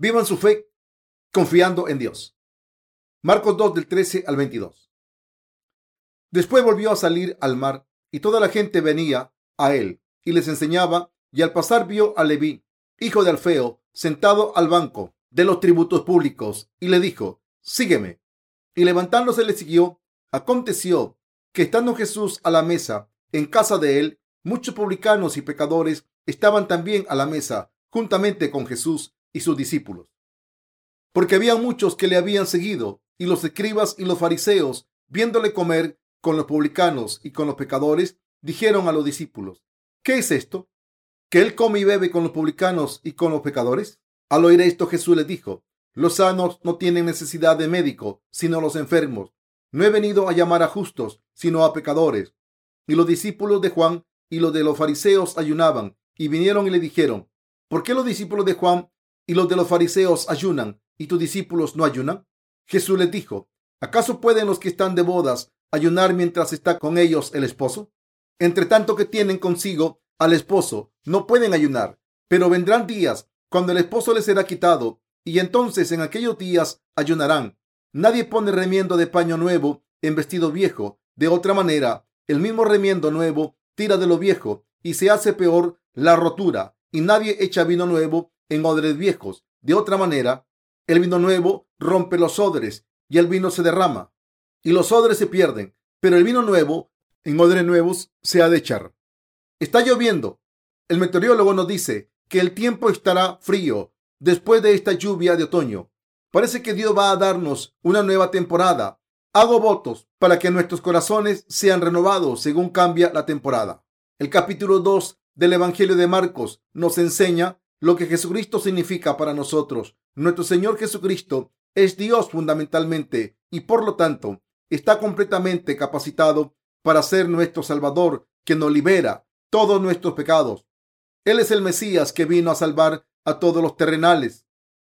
Vivan su fe confiando en Dios. Marcos 2 del 13 al 22. Después volvió a salir al mar y toda la gente venía a él y les enseñaba y al pasar vio a Leví, hijo de Alfeo, sentado al banco de los tributos públicos y le dijo, sígueme. Y levantándose le siguió. Aconteció que estando Jesús a la mesa en casa de él, muchos publicanos y pecadores estaban también a la mesa juntamente con Jesús y sus discípulos. Porque había muchos que le habían seguido y los escribas y los fariseos, viéndole comer con los publicanos y con los pecadores, dijeron a los discípulos, ¿qué es esto? ¿Que él come y bebe con los publicanos y con los pecadores? Al oír esto Jesús les dijo, los sanos no tienen necesidad de médico, sino los enfermos. No he venido a llamar a justos, sino a pecadores. Y los discípulos de Juan y los de los fariseos ayunaban, y vinieron y le dijeron, ¿por qué los discípulos de Juan y los de los fariseos ayunan, y tus discípulos no ayunan? Jesús les dijo, ¿acaso pueden los que están de bodas ayunar mientras está con ellos el esposo? Entre tanto que tienen consigo al esposo, no pueden ayunar, pero vendrán días cuando el esposo les será quitado, y entonces en aquellos días ayunarán. Nadie pone remiendo de paño nuevo en vestido viejo. De otra manera, el mismo remiendo nuevo tira de lo viejo y se hace peor la rotura. Y nadie echa vino nuevo en odres viejos. De otra manera, el vino nuevo rompe los odres y el vino se derrama y los odres se pierden. Pero el vino nuevo en odres nuevos se ha de echar. Está lloviendo. El meteorólogo nos dice que el tiempo estará frío después de esta lluvia de otoño. Parece que Dios va a darnos una nueva temporada. Hago votos para que nuestros corazones sean renovados según cambia la temporada. El capítulo 2 del Evangelio de Marcos nos enseña lo que Jesucristo significa para nosotros. Nuestro Señor Jesucristo es Dios fundamentalmente y por lo tanto está completamente capacitado para ser nuestro Salvador que nos libera todos nuestros pecados. Él es el Mesías que vino a salvar a todos los terrenales,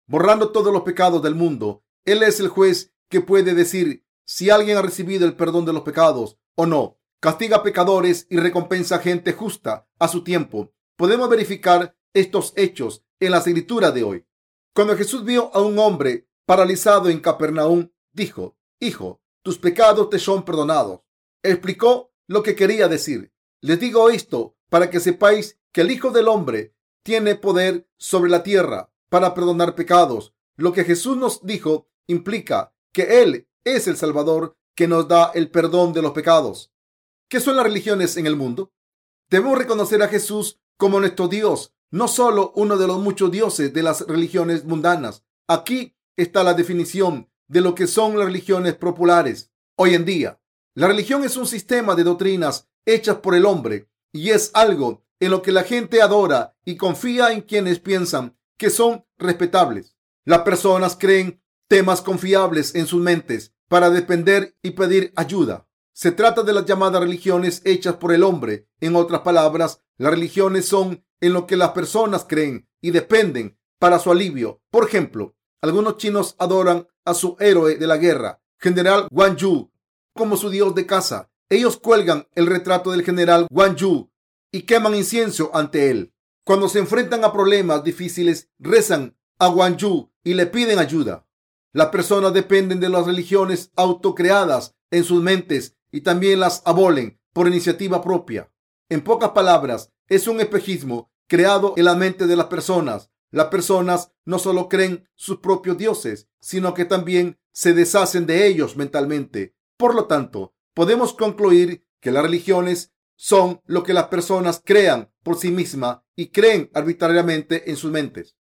borrando todos los pecados del mundo. Él es el juez que puede decir si alguien ha recibido el perdón de los pecados o no. Castiga pecadores y recompensa gente justa a su tiempo. Podemos verificar estos hechos en la escritura de hoy. Cuando Jesús vio a un hombre paralizado en Capernaum, dijo, Hijo, tus pecados te son perdonados. Explicó lo que quería decir. Les digo esto para que sepáis que el Hijo del Hombre tiene poder sobre la tierra para perdonar pecados. Lo que Jesús nos dijo implica que Él es el Salvador que nos da el perdón de los pecados. ¿Qué son las religiones en el mundo? Debemos reconocer a Jesús como nuestro Dios, no solo uno de los muchos dioses de las religiones mundanas. Aquí está la definición de lo que son las religiones populares hoy en día. La religión es un sistema de doctrinas hechas por el hombre y es algo en lo que la gente adora y confía en quienes piensan que son respetables. Las personas creen temas confiables en sus mentes para depender y pedir ayuda. Se trata de las llamadas religiones hechas por el hombre. En otras palabras, las religiones son en lo que las personas creen y dependen para su alivio. Por ejemplo, algunos chinos adoran a su héroe de la guerra, General Wang Yu, como su dios de caza. Ellos cuelgan el retrato del general Wang Yu y queman incienso ante él. Cuando se enfrentan a problemas difíciles, rezan a Wang Yu y le piden ayuda. Las personas dependen de las religiones autocreadas en sus mentes y también las abolen por iniciativa propia. En pocas palabras, es un espejismo creado en la mente de las personas. Las personas no solo creen sus propios dioses, sino que también se deshacen de ellos mentalmente. Por lo tanto, podemos concluir que las religiones son lo que las personas crean por sí mismas y creen arbitrariamente en sus mentes.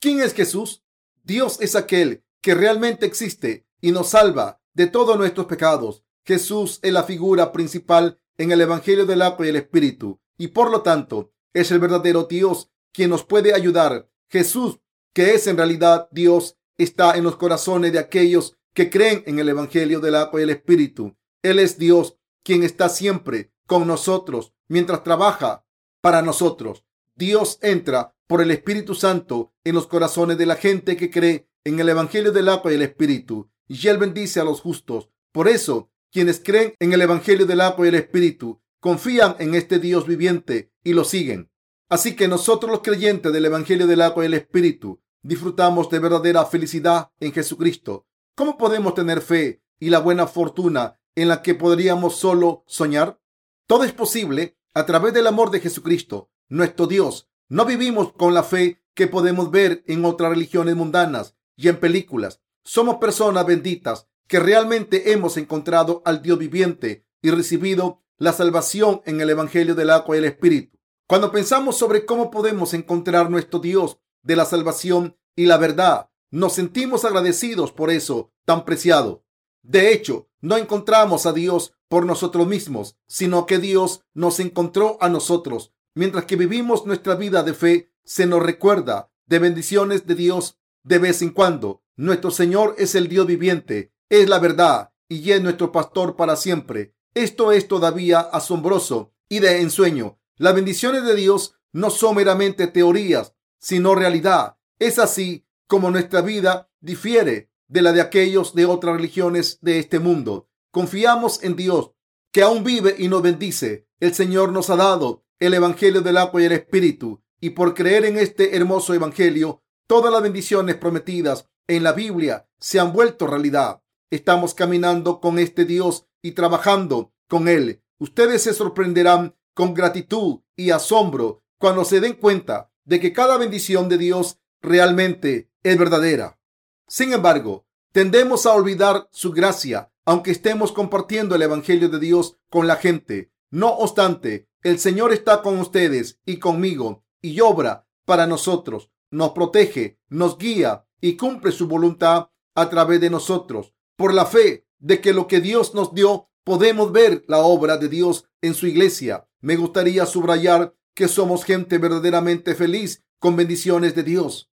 ¿Quién es Jesús? Dios es aquel que realmente existe y nos salva de todos nuestros pecados. Jesús es la figura principal en el Evangelio del agua y el Espíritu y por lo tanto es el verdadero Dios quien nos puede ayudar. Jesús, que es en realidad Dios, está en los corazones de aquellos que creen en el Evangelio del agua y el Espíritu. Él es Dios quien está siempre con nosotros mientras trabaja para nosotros. Dios entra por el Espíritu Santo en los corazones de la gente que cree en el Evangelio del agua y el Espíritu. Y Él bendice a los justos. Por eso, quienes creen en el Evangelio del agua y el Espíritu confían en este Dios viviente y lo siguen. Así que nosotros los creyentes del Evangelio del agua y el Espíritu disfrutamos de verdadera felicidad en Jesucristo. ¿Cómo podemos tener fe y la buena fortuna en la que podríamos solo soñar? Todo es posible a través del amor de Jesucristo, nuestro Dios. No vivimos con la fe que podemos ver en otras religiones mundanas y en películas. Somos personas benditas que realmente hemos encontrado al Dios viviente y recibido la salvación en el Evangelio del agua y el Espíritu. Cuando pensamos sobre cómo podemos encontrar nuestro Dios de la salvación y la verdad, nos sentimos agradecidos por eso tan preciado. De hecho, no encontramos a Dios por nosotros mismos, sino que Dios nos encontró a nosotros. Mientras que vivimos nuestra vida de fe, se nos recuerda de bendiciones de Dios de vez en cuando. Nuestro Señor es el Dios viviente, es la verdad y es nuestro pastor para siempre. Esto es todavía asombroso y de ensueño. Las bendiciones de Dios no son meramente teorías, sino realidad. Es así como nuestra vida difiere de la de aquellos de otras religiones de este mundo. Confiamos en Dios, que aún vive y nos bendice. El Señor nos ha dado el Evangelio del agua y el Espíritu, y por creer en este hermoso Evangelio, todas las bendiciones prometidas en la Biblia se han vuelto realidad. Estamos caminando con este Dios y trabajando con Él. Ustedes se sorprenderán con gratitud y asombro cuando se den cuenta de que cada bendición de Dios realmente es verdadera. Sin embargo, tendemos a olvidar su gracia, aunque estemos compartiendo el Evangelio de Dios con la gente. No obstante, el Señor está con ustedes y conmigo y obra para nosotros, nos protege, nos guía y cumple su voluntad a través de nosotros. Por la fe de que lo que Dios nos dio, podemos ver la obra de Dios en su iglesia. Me gustaría subrayar que somos gente verdaderamente feliz con bendiciones de Dios.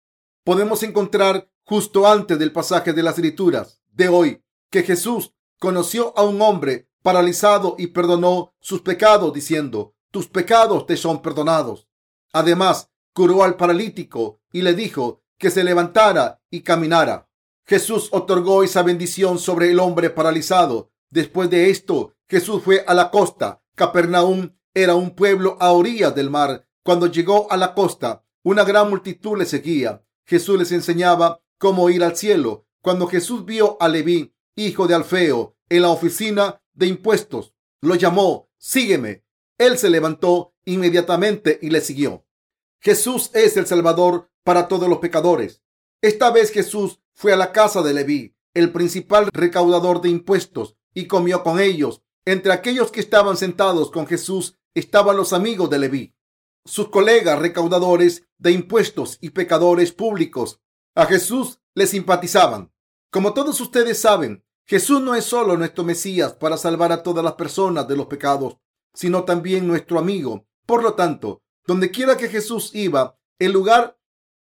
Podemos encontrar justo antes del pasaje de las escrituras de hoy que Jesús conoció a un hombre paralizado y perdonó sus pecados diciendo, tus pecados te son perdonados. Además, curó al paralítico y le dijo que se levantara y caminara. Jesús otorgó esa bendición sobre el hombre paralizado. Después de esto, Jesús fue a la costa. Capernaum era un pueblo a orillas del mar. Cuando llegó a la costa, una gran multitud le seguía. Jesús les enseñaba cómo ir al cielo. Cuando Jesús vio a Leví, hijo de Alfeo, en la oficina de impuestos, lo llamó, sígueme. Él se levantó inmediatamente y le siguió. Jesús es el Salvador para todos los pecadores. Esta vez Jesús fue a la casa de Leví, el principal recaudador de impuestos, y comió con ellos. Entre aquellos que estaban sentados con Jesús estaban los amigos de Leví, sus colegas recaudadores de impuestos y pecadores públicos a Jesús le simpatizaban. Como todos ustedes saben, Jesús no es solo nuestro Mesías para salvar a todas las personas de los pecados, sino también nuestro amigo. Por lo tanto, donde quiera que Jesús iba, el lugar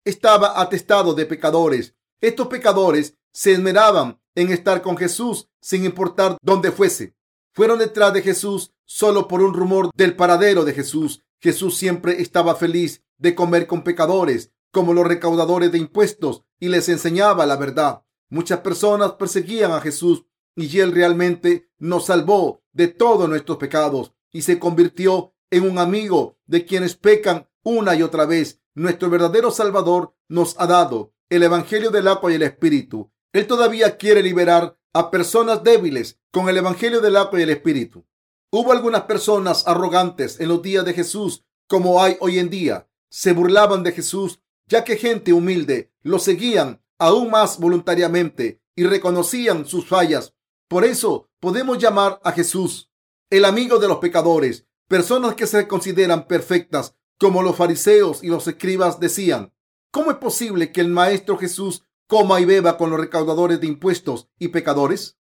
estaba atestado de pecadores. Estos pecadores se esmeraban en estar con Jesús sin importar dónde fuese. Fueron detrás de Jesús solo por un rumor del paradero de Jesús. Jesús siempre estaba feliz de comer con pecadores como los recaudadores de impuestos y les enseñaba la verdad. Muchas personas perseguían a Jesús y él realmente nos salvó de todos nuestros pecados y se convirtió en un amigo de quienes pecan una y otra vez. Nuestro verdadero Salvador nos ha dado el Evangelio del agua y el Espíritu. Él todavía quiere liberar a personas débiles con el Evangelio del agua y el Espíritu. Hubo algunas personas arrogantes en los días de Jesús, como hay hoy en día. Se burlaban de Jesús ya que gente humilde lo seguían aún más voluntariamente y reconocían sus fallas. Por eso podemos llamar a Jesús el amigo de los pecadores, personas que se consideran perfectas, como los fariseos y los escribas decían. ¿Cómo es posible que el Maestro Jesús coma y beba con los recaudadores de impuestos y pecadores?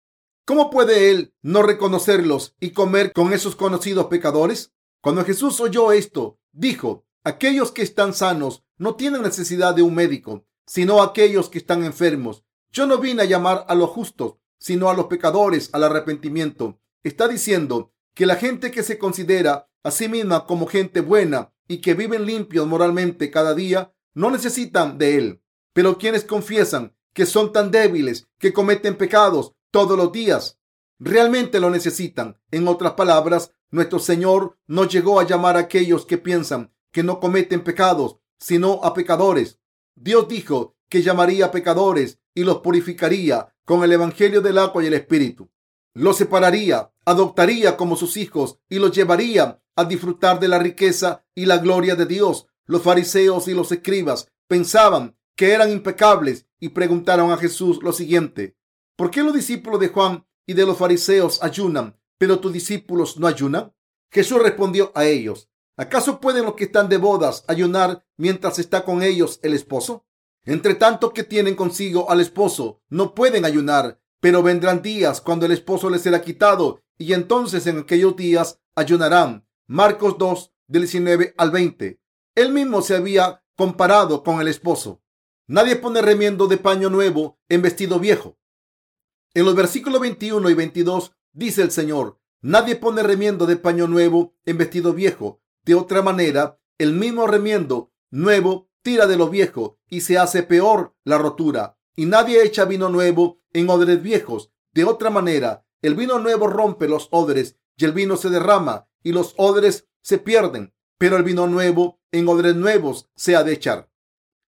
¿Cómo puede él no reconocerlos y comer con esos conocidos pecadores? Cuando Jesús oyó esto, dijo, aquellos que están sanos no tienen necesidad de un médico, sino aquellos que están enfermos. Yo no vine a llamar a los justos, sino a los pecadores al arrepentimiento. Está diciendo que la gente que se considera a sí misma como gente buena y que viven limpios moralmente cada día, no necesitan de él. Pero quienes confiesan que son tan débiles que cometen pecados todos los días, realmente lo necesitan. En otras palabras, nuestro Señor no llegó a llamar a aquellos que piensan que no cometen pecados, sino a pecadores. Dios dijo que llamaría pecadores y los purificaría con el Evangelio del agua y el Espíritu. Los separaría, adoptaría como sus hijos y los llevaría a disfrutar de la riqueza y la gloria de Dios. Los fariseos y los escribas pensaban que eran impecables y preguntaron a Jesús lo siguiente, ¿por qué los discípulos de Juan y de los fariseos ayunan, pero tus discípulos no ayunan? Jesús respondió a ellos, ¿acaso pueden los que están de bodas ayunar mientras está con ellos el esposo? Entre tanto que tienen consigo al esposo, no pueden ayunar, pero vendrán días cuando el esposo les será quitado y entonces en aquellos días ayunarán. Marcos 2, del 19 al 20. Él mismo se había comparado con el esposo. Nadie pone remiendo de paño nuevo en vestido viejo. En los versículos 21 y 22 dice el Señor, nadie pone remiendo de paño nuevo en vestido viejo. De otra manera, el mismo remiendo nuevo tira de lo viejo y se hace peor la rotura. Y nadie echa vino nuevo en odres viejos. De otra manera, el vino nuevo rompe los odres y el vino se derrama y los odres se pierden. Pero el vino nuevo en odres nuevos se ha de echar.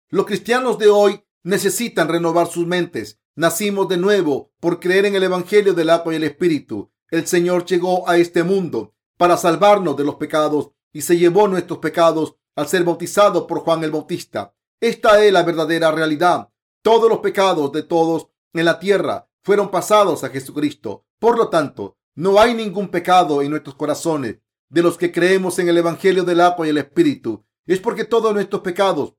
Los cristianos de hoy necesitan renovar sus mentes. Nacimos de nuevo por creer en el Evangelio del agua y el Espíritu. El Señor llegó a este mundo para salvarnos de los pecados y se llevó nuestros pecados al ser bautizado por Juan el Bautista. Esta es la verdadera realidad. Todos los pecados de todos en la tierra fueron pasados a Jesucristo. Por lo tanto, no hay ningún pecado en nuestros corazones de los que creemos en el Evangelio del agua y el Espíritu. Es porque todos nuestros pecados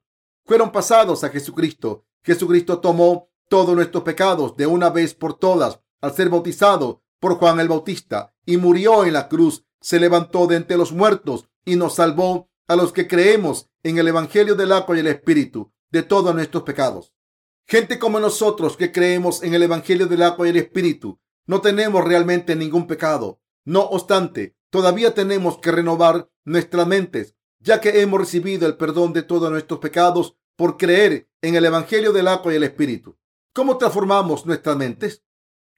fueron pasados a Jesucristo. Jesucristo tomó todos nuestros pecados de una vez por todas al ser bautizado por Juan el Bautista y murió en la cruz. Se levantó de entre los muertos y nos salvó a los que creemos en el Evangelio del agua y el Espíritu de todos nuestros pecados. Gente como nosotros que creemos en el Evangelio del agua y el Espíritu, no tenemos realmente ningún pecado. No obstante, todavía tenemos que renovar nuestras mentes ya que hemos recibido el perdón de todos nuestros pecados por creer en el Evangelio del agua y el Espíritu. ¿Cómo transformamos nuestras mentes?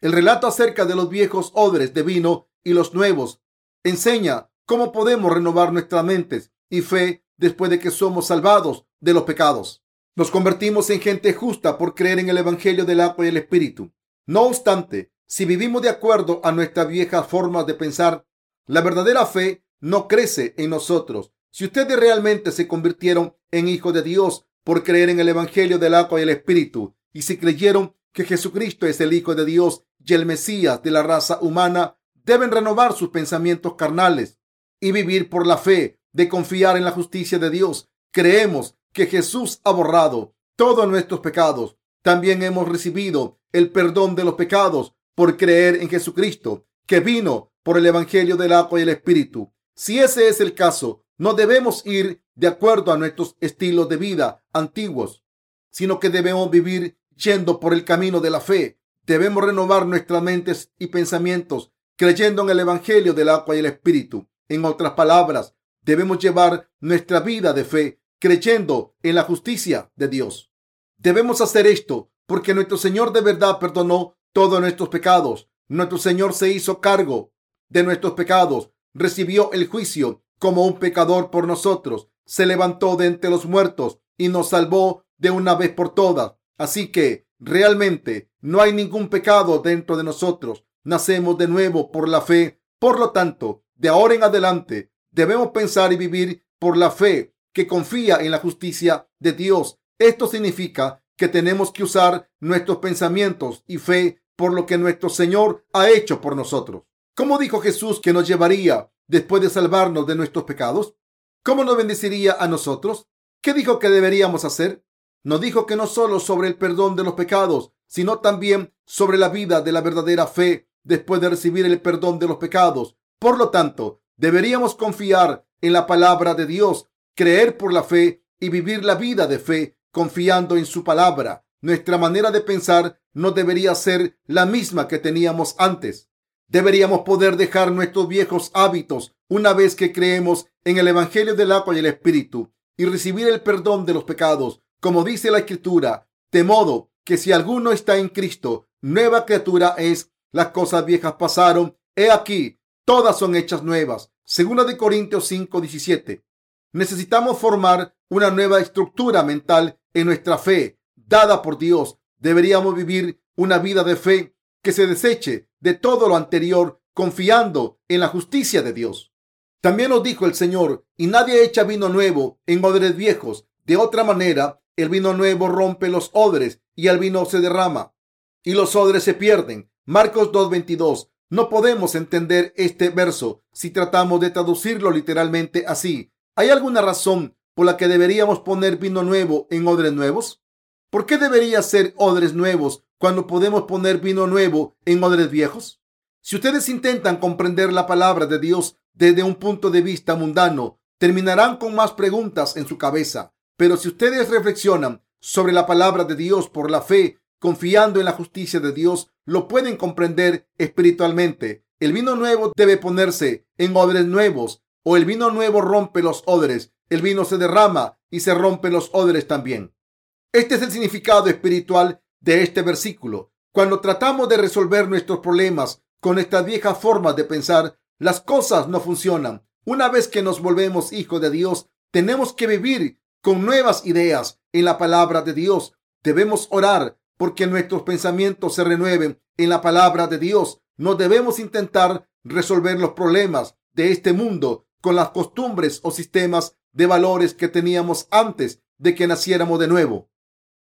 El relato acerca de los viejos odres de vino y los nuevos enseña cómo podemos renovar nuestras mentes y fe después de que somos salvados de los pecados. Nos convertimos en gente justa por creer en el Evangelio del agua y el Espíritu. No obstante, si vivimos de acuerdo a nuestras viejas formas de pensar, la verdadera fe no crece en nosotros si ustedes realmente se convirtieron en hijos de Dios por creer en el Evangelio del agua y el Espíritu, y si creyeron que Jesucristo es el Hijo de Dios y el Mesías de la raza humana, deben renovar sus pensamientos carnales y vivir por la fe de confiar en la justicia de Dios. Creemos que Jesús ha borrado todos nuestros pecados. También hemos recibido el perdón de los pecados por creer en Jesucristo, que vino por el Evangelio del agua y el Espíritu. Si ese es el caso, no debemos ir de acuerdo a nuestros estilos de vida antiguos, sino que debemos vivir yendo por el camino de la fe. Debemos renovar nuestras mentes y pensamientos creyendo en el Evangelio del agua y el Espíritu. En otras palabras, debemos llevar nuestra vida de fe creyendo en la justicia de Dios. Debemos hacer esto porque nuestro Señor de verdad perdonó todos nuestros pecados. Nuestro Señor se hizo cargo de nuestros pecados, recibió el juicio como un pecador por nosotros, se levantó de entre los muertos y nos salvó de una vez por todas. Así que realmente no hay ningún pecado dentro de nosotros. Nacemos de nuevo por la fe. Por lo tanto, de ahora en adelante debemos pensar y vivir por la fe que confía en la justicia de Dios. Esto significa que tenemos que usar nuestros pensamientos y fe por lo que nuestro Señor ha hecho por nosotros. ¿Cómo dijo Jesús que nos llevaría después de salvarnos de nuestros pecados? ¿Cómo nos bendeciría a nosotros? ¿Qué dijo que deberíamos hacer? Nos dijo que no solo sobre el perdón de los pecados, sino también sobre la vida de la verdadera fe después de recibir el perdón de los pecados. Por lo tanto, deberíamos confiar en la palabra de Dios, creer por la fe y vivir la vida de fe confiando en su palabra. Nuestra manera de pensar no debería ser la misma que teníamos antes. Deberíamos poder dejar nuestros viejos hábitos una vez que creemos en el Evangelio del agua y el Espíritu y recibir el perdón de los pecados, como dice la Escritura, de modo que si alguno está en Cristo, nueva criatura es, las cosas viejas pasaron, he aquí, todas son hechas nuevas. Segunda de Corintios 5, 17. Necesitamos formar una nueva estructura mental en nuestra fe. dada por Dios. Deberíamos vivir una vida de fe que se deseche de todo lo anterior, confiando en la justicia de Dios. También nos dijo el Señor, y nadie echa vino nuevo en odres viejos. De otra manera, el vino nuevo rompe los odres y el vino se derrama y los odres se pierden. Marcos 2.22. No podemos entender este verso si tratamos de traducirlo literalmente así. ¿Hay alguna razón por la que deberíamos poner vino nuevo en odres nuevos? ¿Por qué debería ser odres nuevos cuando podemos poner vino nuevo en odres viejos? Si ustedes intentan comprender la palabra de Dios desde un punto de vista mundano, terminarán con más preguntas en su cabeza. Pero si ustedes reflexionan sobre la palabra de Dios por la fe, confiando en la justicia de Dios, lo pueden comprender espiritualmente. El vino nuevo debe ponerse en odres nuevos o el vino nuevo rompe los odres. El vino se derrama y se rompen los odres también. Este es el significado espiritual de este versículo. Cuando tratamos de resolver nuestros problemas con estas viejas formas de pensar, las cosas no funcionan. Una vez que nos volvemos hijos de Dios, tenemos que vivir con nuevas ideas en la palabra de Dios. Debemos orar porque nuestros pensamientos se renueven en la palabra de Dios. No debemos intentar resolver los problemas de este mundo con las costumbres o sistemas de valores que teníamos antes de que naciéramos de nuevo.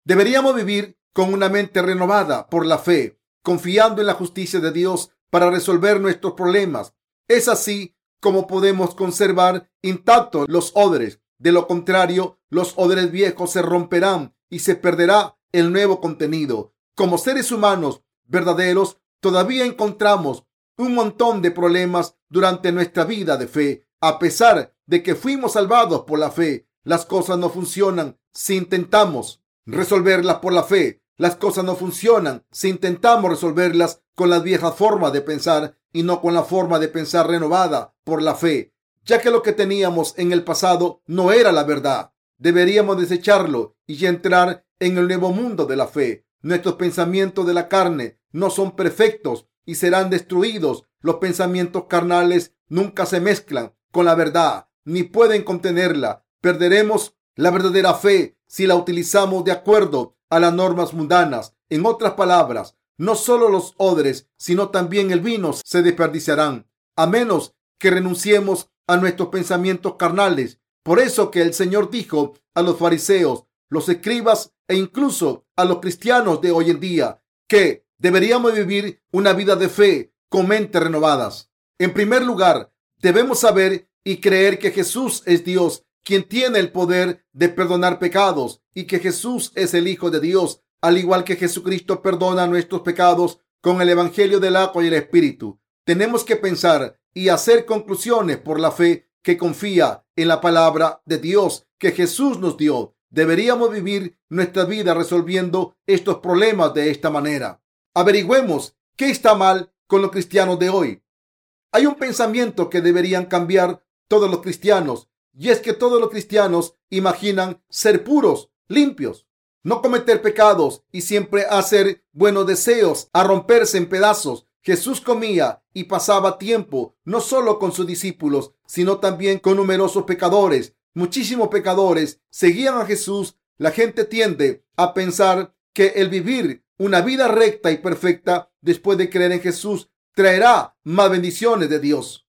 Deberíamos vivir con una mente renovada por la fe, confiando en la justicia de Dios para resolver nuestros problemas. Es así como podemos conservar intactos los odres. De lo contrario, los odres viejos se romperán y se perderá el nuevo contenido. Como seres humanos verdaderos, todavía encontramos un montón de problemas durante nuestra vida de fe. A pesar de que fuimos salvados por la fe, las cosas no funcionan si intentamos resolverlas por la fe. Las cosas no funcionan si intentamos resolverlas con las viejas formas de pensar y no con la forma de pensar renovada por la fe, ya que lo que teníamos en el pasado no era la verdad. Deberíamos desecharlo y entrar en el nuevo mundo de la fe. Nuestros pensamientos de la carne no son perfectos y serán destruidos. Los pensamientos carnales nunca se mezclan con la verdad ni pueden contenerla. Perderemos la verdadera fe si la utilizamos de acuerdo a las normas mundanas. En otras palabras, no solo los odres, sino también el vino se desperdiciarán, a menos que renunciemos a nuestros pensamientos carnales por eso que el Señor dijo a los fariseos, los escribas e incluso a los cristianos de hoy en día que deberíamos vivir una vida de fe con mentes renovadas. En primer lugar, debemos saber y creer que Jesús es Dios, quien tiene el poder de perdonar pecados y que Jesús es el Hijo de Dios, al igual que Jesucristo perdona nuestros pecados con el Evangelio del agua y el Espíritu. Tenemos que pensar y hacer conclusiones por la fe que confía en la palabra de Dios que Jesús nos dio. Deberíamos vivir nuestra vida resolviendo estos problemas de esta manera. Averigüemos qué está mal con los cristianos de hoy. Hay un pensamiento que deberían cambiar todos los cristianos y es que todos los cristianos imaginan ser puros, limpios, no cometer pecados y siempre hacer buenos deseos, a romperse en pedazos Jesús comía y pasaba tiempo no solo con sus discípulos, sino también con numerosos pecadores. Muchísimos pecadores seguían a Jesús. La gente tiende a pensar que el vivir una vida recta y perfecta después de creer en Jesús traerá más bendiciones de Dios.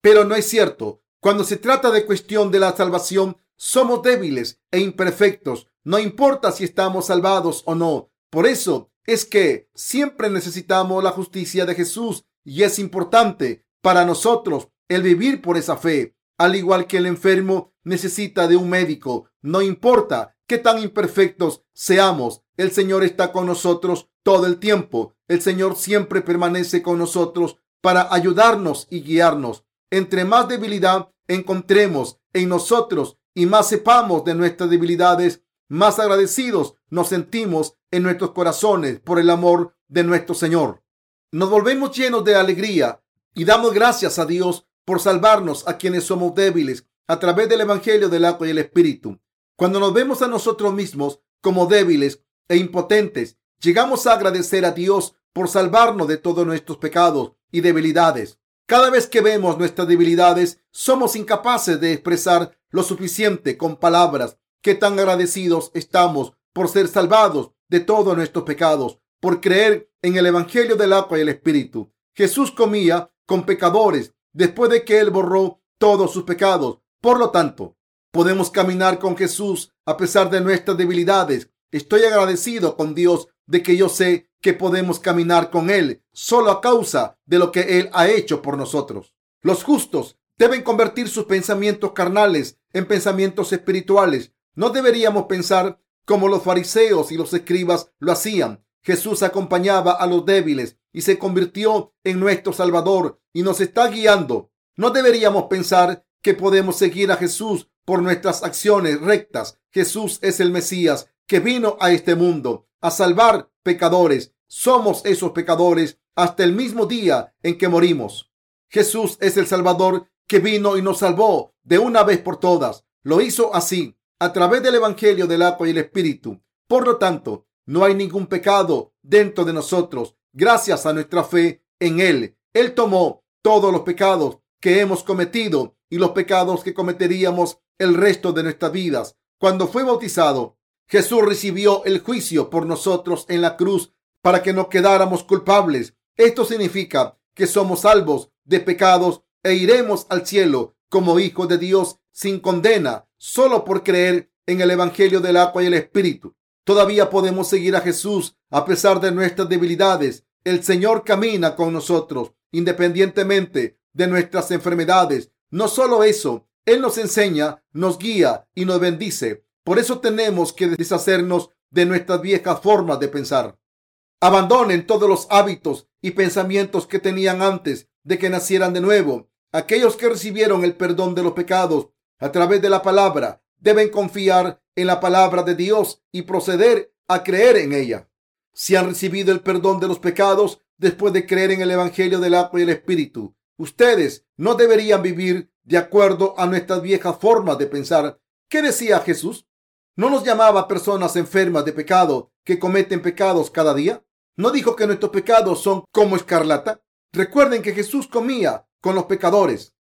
Pero no es cierto. Cuando se trata de cuestión de la salvación, somos débiles e imperfectos. No importa si estamos salvados o no. Por eso es que siempre necesitamos la justicia de Jesús y es importante para nosotros el vivir por esa fe. Al igual que el enfermo necesita de un médico, no importa qué tan imperfectos seamos, el Señor está con nosotros todo el tiempo. El Señor siempre permanece con nosotros para ayudarnos y guiarnos. Entre más debilidad encontremos en nosotros y más sepamos de nuestras debilidades, más agradecidos nos sentimos en nuestros corazones por el amor de nuestro Señor. Nos volvemos llenos de alegría y damos gracias a Dios por salvarnos a quienes somos débiles a través del Evangelio del agua y el Espíritu. Cuando nos vemos a nosotros mismos como débiles e impotentes, llegamos a agradecer a Dios por salvarnos de todos nuestros pecados y debilidades. Cada vez que vemos nuestras debilidades, somos incapaces de expresar lo suficiente con palabras qué tan agradecidos estamos por ser salvados de todos nuestros pecados, por creer en el Evangelio del agua y el Espíritu. Jesús comía con pecadores después de que Él borró todos sus pecados. Por lo tanto, podemos caminar con Jesús a pesar de nuestras debilidades. Estoy agradecido con Dios de que yo sé que podemos caminar con Él solo a causa de lo que Él ha hecho por nosotros. Los justos deben convertir sus pensamientos carnales en pensamientos espirituales. No deberíamos pensar como los fariseos y los escribas lo hacían. Jesús acompañaba a los débiles y se convirtió en nuestro Salvador y nos está guiando. No deberíamos pensar que podemos seguir a Jesús por nuestras acciones rectas. Jesús es el Mesías que vino a este mundo a salvar pecadores. Somos esos pecadores hasta el mismo día en que morimos. Jesús es el Salvador que vino y nos salvó de una vez por todas. Lo hizo así, a través del Evangelio del agua y el Espíritu. Por lo tanto, no hay ningún pecado dentro de nosotros gracias a nuestra fe en Él. Él tomó todos los pecados que hemos cometido y los pecados que cometeríamos el resto de nuestras vidas. Cuando fue bautizado, Jesús recibió el juicio por nosotros en la cruz para que no quedáramos culpables. Esto significa que somos salvos de pecados e iremos al cielo como hijos de Dios sin condena, solo por creer en el Evangelio del agua y el Espíritu. Todavía podemos seguir a Jesús a pesar de nuestras debilidades. El Señor camina con nosotros independientemente de nuestras enfermedades. No solo eso, Él nos enseña, nos guía y nos bendice. Por eso tenemos que deshacernos de nuestras viejas formas de pensar. Abandonen todos los hábitos y pensamientos que tenían antes de que nacieran de nuevo. Aquellos que recibieron el perdón de los pecados a través de la palabra deben confiar en la palabra de Dios y proceder a creer en ella. Si han recibido el perdón de los pecados después de creer en el Evangelio del agua y el Espíritu, ustedes no deberían vivir de acuerdo a nuestras viejas formas de pensar. ¿Qué decía Jesús? ¿No nos llamaba personas enfermas de pecado que cometen pecados cada día? ¿No dijo que nuestros pecados son como escarlata? Recuerden que Jesús comía con los pecadores.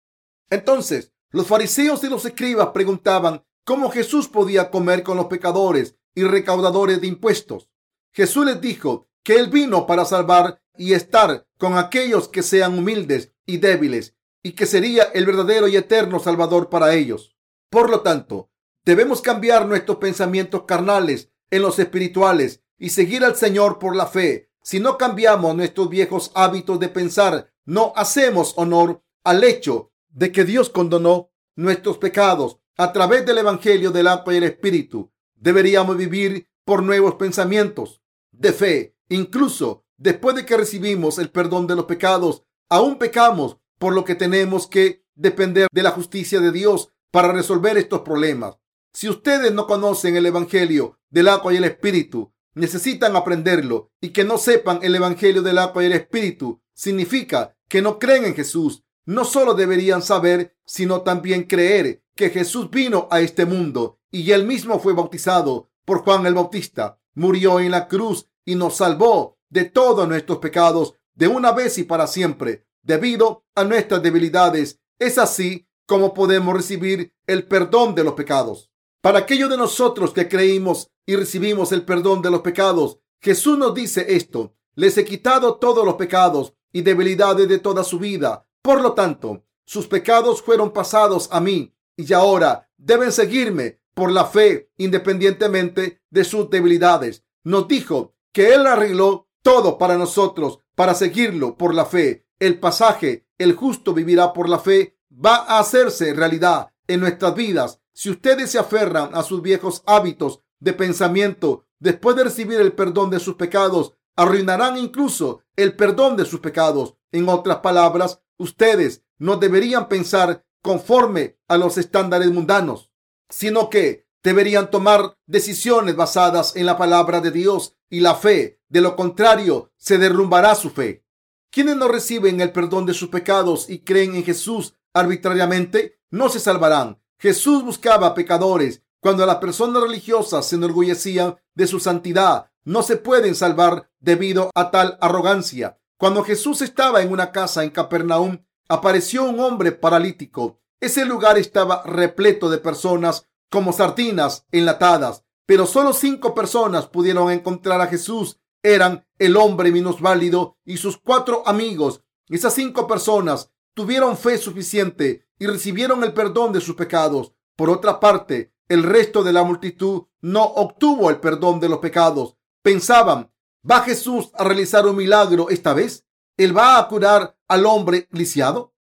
Entonces, los fariseos y los escribas preguntaban cómo Jesús podía comer con los pecadores y recaudadores de impuestos. Jesús les dijo que Él vino para salvar y estar con aquellos que sean humildes y débiles y que sería el verdadero y eterno Salvador para ellos. Por lo tanto, debemos cambiar nuestros pensamientos carnales en los espirituales y seguir al Señor por la fe. Si no cambiamos nuestros viejos hábitos de pensar, no hacemos honor al hecho de que Dios condonó nuestros pecados a través del Evangelio del agua y el Espíritu. Deberíamos vivir por nuevos pensamientos de fe. Incluso después de que recibimos el perdón de los pecados, aún pecamos, por lo que tenemos que depender de la justicia de Dios para resolver estos problemas. Si ustedes no conocen el Evangelio del agua y el Espíritu, necesitan aprenderlo y que no sepan el Evangelio del agua y el Espíritu significa que no creen en Jesús. No solo deberían saber, sino también creer que Jesús vino a este mundo y él mismo fue bautizado por Juan el Bautista, murió en la cruz y nos salvó de todos nuestros pecados de una vez y para siempre, debido a nuestras debilidades. Es así como podemos recibir el perdón de los pecados. Para aquellos de nosotros que creímos y recibimos el perdón de los pecados, Jesús nos dice esto, les he quitado todos los pecados y debilidades de toda su vida. Por lo tanto, sus pecados fueron pasados a mí y ahora deben seguirme por la fe independientemente de sus debilidades. Nos dijo que Él arregló todo para nosotros, para seguirlo por la fe. El pasaje, el justo vivirá por la fe, va a hacerse realidad en nuestras vidas si ustedes se aferran a sus viejos hábitos de pensamiento después de recibir el perdón de sus pecados, arruinarán incluso el perdón de sus pecados. En otras palabras, ustedes no deberían pensar conforme a los estándares mundanos, sino que deberían tomar decisiones basadas en la palabra de Dios y la fe. De lo contrario, se derrumbará su fe. Quienes no reciben el perdón de sus pecados y creen en Jesús arbitrariamente, no se salvarán. Jesús buscaba pecadores. Cuando las personas religiosas se enorgullecían de su santidad, no se pueden salvar debido a tal arrogancia. Cuando Jesús estaba en una casa en Capernaum, apareció un hombre paralítico. Ese lugar estaba repleto de personas como sardinas enlatadas. pero solo cinco personas pudieron encontrar a Jesús. Eran el hombre minusválido y sus cuatro amigos. Esas cinco personas tuvieron fe suficiente y recibieron el perdón de sus pecados. Por otra parte, el resto de la multitud no obtuvo el perdón de los pecados. Pensaban, ¿va Jesús a realizar un milagro esta vez? ¿Él va a curar al hombre lisiado?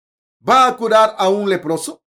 ¿Va a curar a un leproso?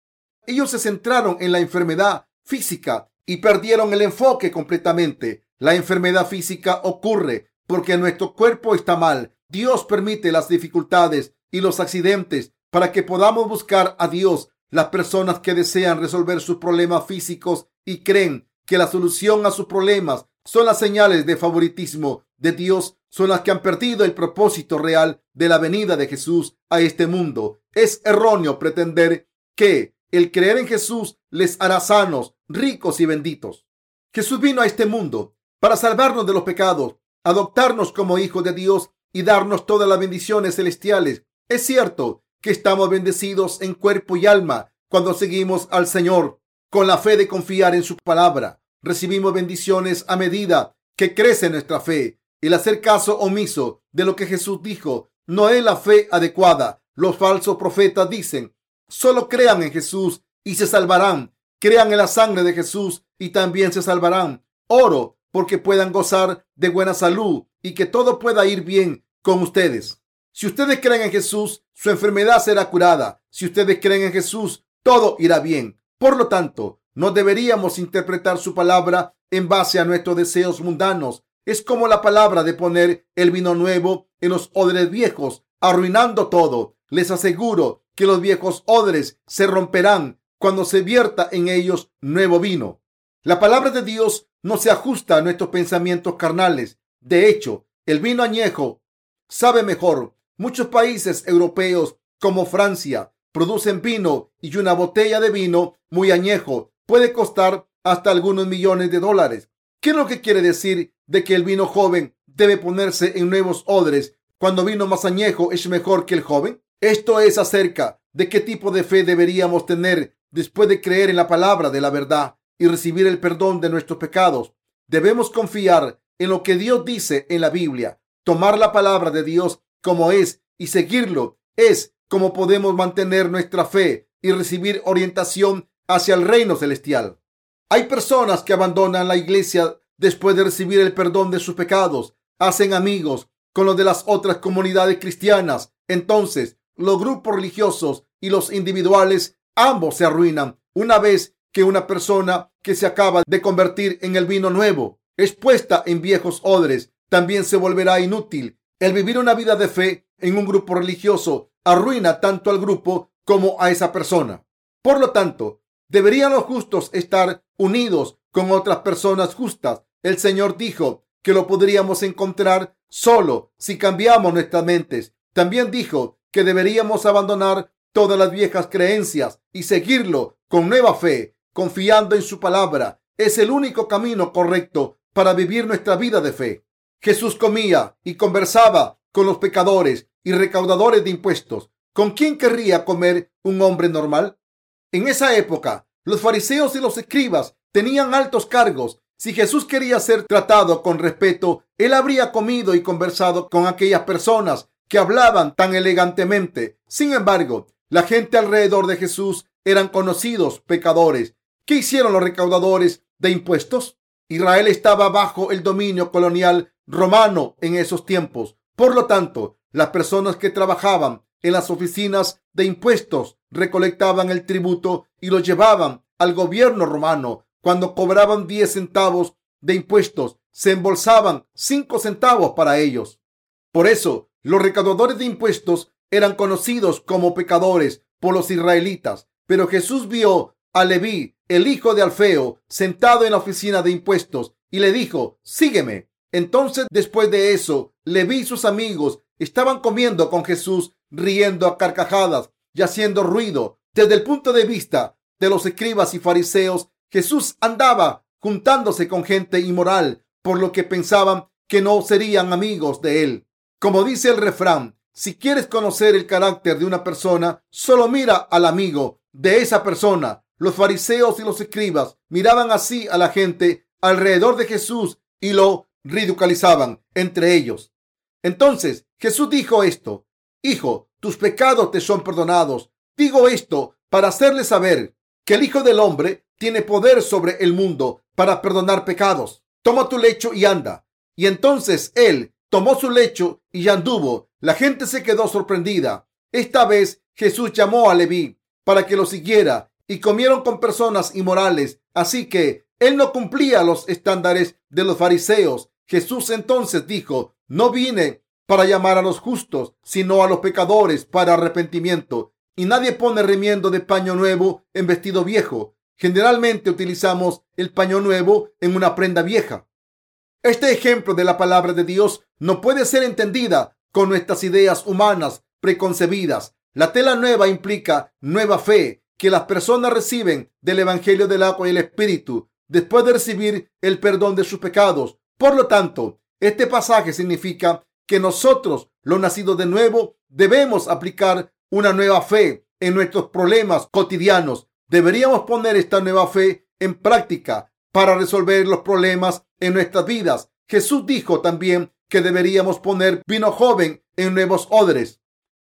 Ellos se centraron en la enfermedad física y perdieron el enfoque completamente. La enfermedad física ocurre porque nuestro cuerpo está mal. Dios permite las dificultades y los accidentes para que podamos buscar a Dios. Las personas que desean resolver sus problemas físicos y creen que la solución a sus problemas son las señales de favoritismo de Dios, son las que han perdido el propósito real de la venida de Jesús a este mundo. Es erróneo pretender que el creer en Jesús les hará sanos, ricos y benditos. Jesús vino a este mundo para salvarnos de los pecados, adoptarnos como hijos de Dios y darnos todas las bendiciones celestiales. Es cierto que estamos bendecidos en cuerpo y alma cuando seguimos al Señor con la fe de confiar en su palabra. Recibimos bendiciones a medida que crece nuestra fe. El hacer caso omiso de lo que Jesús dijo no es la fe adecuada. Los falsos profetas dicen, solo crean en Jesús y se salvarán. Crean en la sangre de Jesús y también se salvarán. Oro porque puedan gozar de buena salud y que todo pueda ir bien con ustedes. Si ustedes creen en Jesús, su enfermedad será curada. Si ustedes creen en Jesús, todo irá bien. Por lo tanto, no deberíamos interpretar su palabra en base a nuestros deseos mundanos. Es como la palabra de poner el vino nuevo en los odres viejos, arruinando todo. Les aseguro que los viejos odres se romperán cuando se vierta en ellos nuevo vino. La palabra de Dios no se ajusta a nuestros pensamientos carnales. De hecho, el vino añejo sabe mejor. Muchos países europeos como Francia producen vino y una botella de vino muy añejo puede costar hasta algunos millones de dólares. ¿Qué es lo que quiere decir de que el vino joven debe ponerse en nuevos odres cuando vino más añejo es mejor que el joven? Esto es acerca de qué tipo de fe deberíamos tener después de creer en la palabra de la verdad y recibir el perdón de nuestros pecados. Debemos confiar en lo que Dios dice en la Biblia. Tomar la palabra de Dios como es y seguirlo es como podemos mantener nuestra fe y recibir orientación hacia el reino celestial. Hay personas que abandonan la iglesia después de recibir el perdón de sus pecados, hacen amigos con los de las otras comunidades cristianas. Entonces, los grupos religiosos y los individuales, ambos se arruinan una vez que una persona que se acaba de convertir en el vino nuevo es puesta en viejos odres, también se volverá inútil. El vivir una vida de fe en un grupo religioso arruina tanto al grupo como a esa persona. Por lo tanto, ¿Deberían los justos estar unidos con otras personas justas? El Señor dijo que lo podríamos encontrar solo si cambiamos nuestras mentes. También dijo que deberíamos abandonar todas las viejas creencias y seguirlo con nueva fe, confiando en su palabra. Es el único camino correcto para vivir nuestra vida de fe. Jesús comía y conversaba con los pecadores y recaudadores de impuestos. ¿Con quién querría comer un hombre normal? En esa época, los fariseos y los escribas tenían altos cargos. Si Jesús quería ser tratado con respeto, él habría comido y conversado con aquellas personas que hablaban tan elegantemente. Sin embargo, la gente alrededor de Jesús eran conocidos pecadores. ¿Qué hicieron los recaudadores de impuestos? Israel estaba bajo el dominio colonial romano en esos tiempos. Por lo tanto, las personas que trabajaban en las oficinas de impuestos recolectaban el tributo y lo llevaban al gobierno romano. Cuando cobraban 10 centavos de impuestos, se embolsaban 5 centavos para ellos. Por eso, los recaudadores de impuestos eran conocidos como pecadores por los israelitas. Pero Jesús vio a Leví, el hijo de Alfeo, sentado en la oficina de impuestos y le dijo, sígueme. Entonces, después de eso, Leví y sus amigos estaban comiendo con Jesús, riendo a carcajadas y haciendo ruido. Desde el punto de vista de los escribas y fariseos, Jesús andaba juntándose con gente inmoral, por lo que pensaban que no serían amigos de él. Como dice el refrán, si quieres conocer el carácter de una persona, solo mira al amigo de esa persona. Los fariseos y los escribas miraban así a la gente alrededor de Jesús y lo ridiculizaban entre ellos. Entonces Jesús dijo esto, Hijo, tus pecados te son perdonados. Digo esto para hacerle saber que el Hijo del Hombre tiene poder sobre el mundo para perdonar pecados. Toma tu lecho y anda. Y entonces él tomó su lecho y anduvo. La gente se quedó sorprendida. Esta vez Jesús llamó a Leví para que lo siguiera y comieron con personas inmorales. Así que él no cumplía los estándares de los fariseos. Jesús entonces dijo, no vine para llamar a los justos, sino a los pecadores para arrepentimiento. Y nadie pone remiendo de paño nuevo en vestido viejo. Generalmente utilizamos el paño nuevo en una prenda vieja. Este ejemplo de la palabra de Dios no puede ser entendida con nuestras ideas humanas preconcebidas. La tela nueva implica nueva fe que las personas reciben del Evangelio del agua y el Espíritu después de recibir el perdón de sus pecados. Por lo tanto, este pasaje significa que nosotros, los nacidos de nuevo, debemos aplicar una nueva fe en nuestros problemas cotidianos. Deberíamos poner esta nueva fe en práctica para resolver los problemas en nuestras vidas. Jesús dijo también que deberíamos poner vino joven en nuevos odres.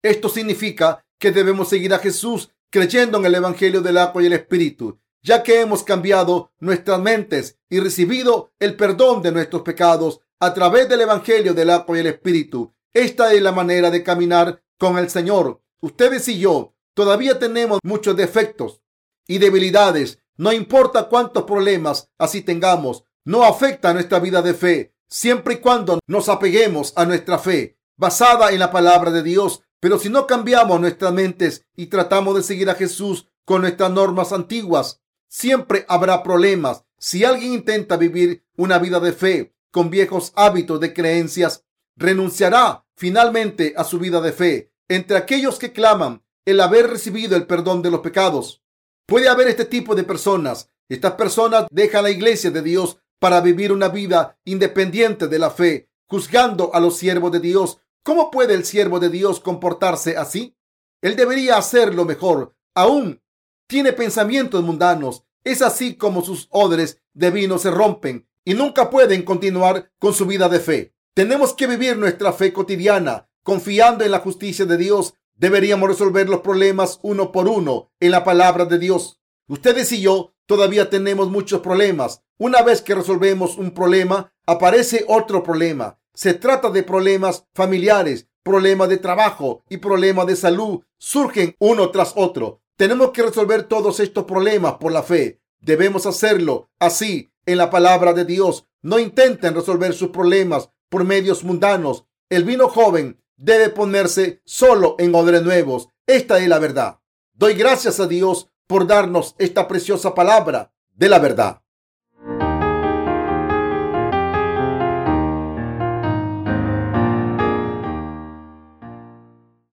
Esto significa que debemos seguir a Jesús creyendo en el Evangelio del agua y el Espíritu, ya que hemos cambiado nuestras mentes y recibido el perdón de nuestros pecados a través del Evangelio del agua y el Espíritu. Esta es la manera de caminar con el Señor. Ustedes y yo todavía tenemos muchos defectos y debilidades. No importa cuántos problemas así tengamos, no afecta nuestra vida de fe, siempre y cuando nos apeguemos a nuestra fe basada en la palabra de Dios. Pero si no cambiamos nuestras mentes y tratamos de seguir a Jesús con nuestras normas antiguas, siempre habrá problemas. Si alguien intenta vivir una vida de fe con viejos hábitos de creencias, renunciará finalmente a su vida de fe. Entre aquellos que claman el haber recibido el perdón de los pecados, puede haber este tipo de personas. Estas personas dejan la iglesia de Dios para vivir una vida independiente de la fe, juzgando a los siervos de Dios. ¿Cómo puede el siervo de Dios comportarse así? Él debería hacerlo mejor. Aún tiene pensamientos mundanos. Es así como sus odres de vino se rompen y nunca pueden continuar con su vida de fe. Tenemos que vivir nuestra fe cotidiana confiando en la justicia de Dios. Deberíamos resolver los problemas uno por uno en la palabra de Dios. Ustedes y yo todavía tenemos muchos problemas. Una vez que resolvemos un problema, aparece otro problema. Se trata de problemas familiares, problemas de trabajo y problemas de salud. Surgen uno tras otro. Tenemos que resolver todos estos problemas por la fe. Debemos hacerlo así en la palabra de Dios. No intenten resolver sus problemas por medios mundanos. El vino joven debe ponerse solo en odres nuevos. Esta es la verdad. Doy gracias a Dios por darnos esta preciosa palabra de la verdad.